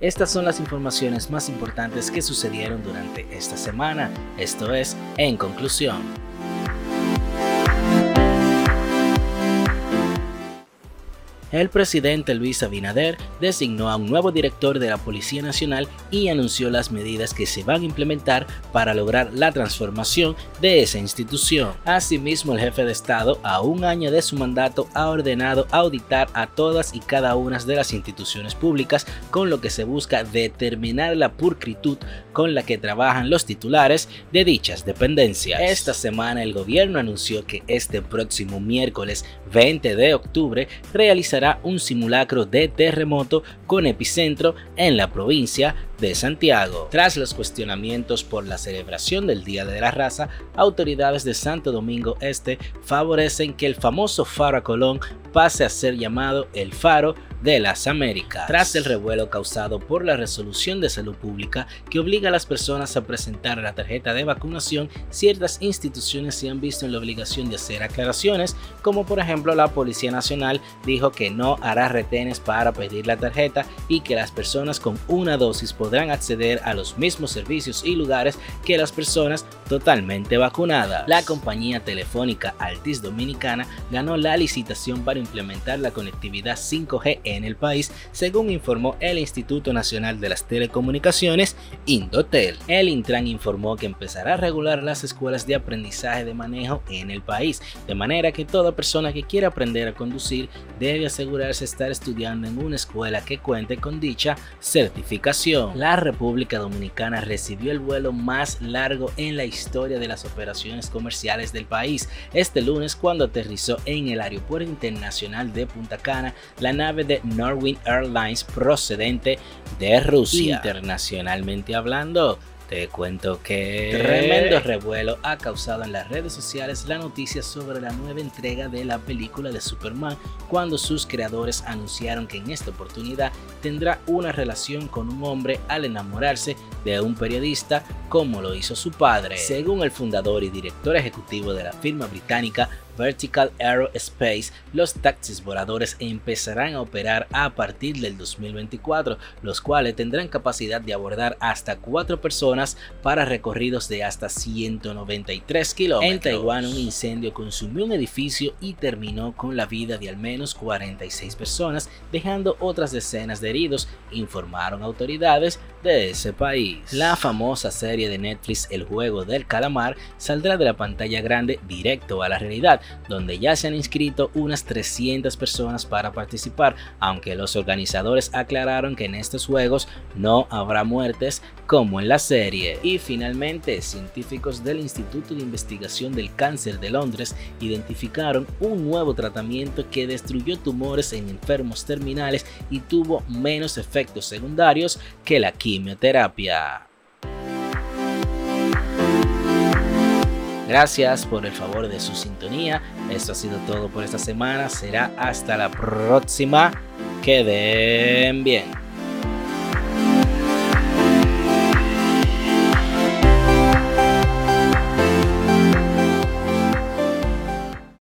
Estas son las informaciones más importantes que sucedieron durante esta semana. Esto es En Conclusión. El presidente Luis Abinader designó a un nuevo director de la Policía Nacional y anunció las medidas que se van a implementar para lograr la transformación de esa institución. Asimismo, el jefe de Estado, a un año de su mandato, ha ordenado auditar a todas y cada una de las instituciones públicas, con lo que se busca determinar la pulcritud con la que trabajan los titulares de dichas dependencias. Esta semana el gobierno anunció que este próximo miércoles 20 de octubre realizará un simulacro de terremoto con epicentro en la provincia de Santiago. Tras los cuestionamientos por la celebración del Día de la Raza, autoridades de Santo Domingo Este favorecen que el famoso Faro Colón pase a ser llamado el Faro de las Américas, tras el revuelo causado por la resolución de salud pública que obliga a las personas a presentar la tarjeta de vacunación, ciertas instituciones se han visto en la obligación de hacer aclaraciones, como por ejemplo la Policía Nacional dijo que no hará retenes para pedir la tarjeta y que las personas con una dosis podrán acceder a los mismos servicios y lugares que las personas totalmente vacunadas. La compañía telefónica Altis Dominicana ganó la licitación para implementar la conectividad 5G en el país, según informó el Instituto Nacional de las Telecomunicaciones, Indotel. El Intran informó que empezará a regular las escuelas de aprendizaje de manejo en el país, de manera que toda persona que quiera aprender a conducir debe asegurarse estar estudiando en una escuela que cuente con dicha certificación. La República Dominicana recibió el vuelo más largo en la historia de las operaciones comerciales del país este lunes cuando aterrizó en el Aeropuerto Internacional de Punta Cana la nave de Norwin Airlines procedente de Rusia. Internacionalmente hablando, te cuento que tremendo revuelo ha causado en las redes sociales la noticia sobre la nueva entrega de la película de Superman cuando sus creadores anunciaron que en esta oportunidad tendrá una relación con un hombre al enamorarse de un periodista como lo hizo su padre. Según el fundador y director ejecutivo de la firma británica Vertical Aerospace, los taxis voladores empezarán a operar a partir del 2024, los cuales tendrán capacidad de abordar hasta 4 personas para recorridos de hasta 193 kilómetros. En Taiwán, un incendio consumió un edificio y terminó con la vida de al menos 46 personas, dejando otras decenas de heridos, informaron autoridades de ese país. La famosa serie de Netflix El juego del calamar saldrá de la pantalla grande directo a la realidad, donde ya se han inscrito unas 300 personas para participar, aunque los organizadores aclararon que en estos juegos no habrá muertes como en la serie. Y finalmente, científicos del Instituto de Investigación del Cáncer de Londres identificaron un nuevo tratamiento que destruyó tumores en enfermos terminales y tuvo menos efectos secundarios que la quimioterapia. Gracias por el favor de su sintonía. Esto ha sido todo por esta semana. Será hasta la próxima. Queden bien.